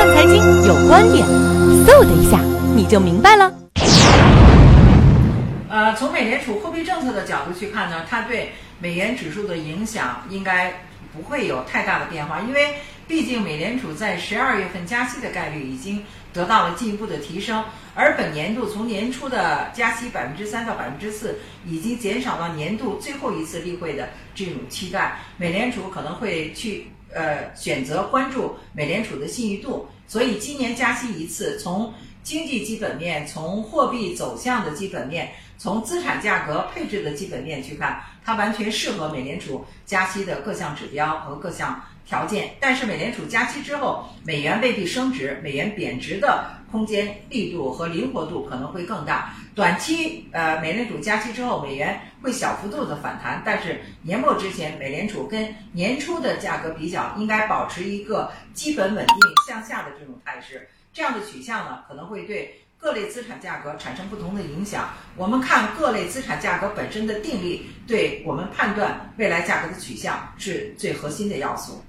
看财经有观点，嗖的一下你就明白了。呃，从美联储货币政策的角度去看呢，它对美元指数的影响应该不会有太大的变化，因为毕竟美联储在十二月份加息的概率已经得到了进一步的提升，而本年度从年初的加息百分之三到百分之四，已经减少到年度最后一次例会的这种期待，美联储可能会去呃选择关注美联储的信誉度，所以今年加息一次，从经济基本面、从货币走向的基本面、从资产价格配置的基本面去看，它完全适合美联储加息的各项指标和各项条件。但是美联储加息之后，美元未必升值，美元贬值的空间、力度和灵活度可能会更大。短期，呃，美联储加息之后，美元会小幅度的反弹，但是年末之前，美联储跟年初的价格比较，应该保持一个基本稳定向下的这种态势。这样的取向呢，可能会对各类资产价格产生不同的影响。我们看各类资产价格本身的定力，对我们判断未来价格的取向是最核心的要素。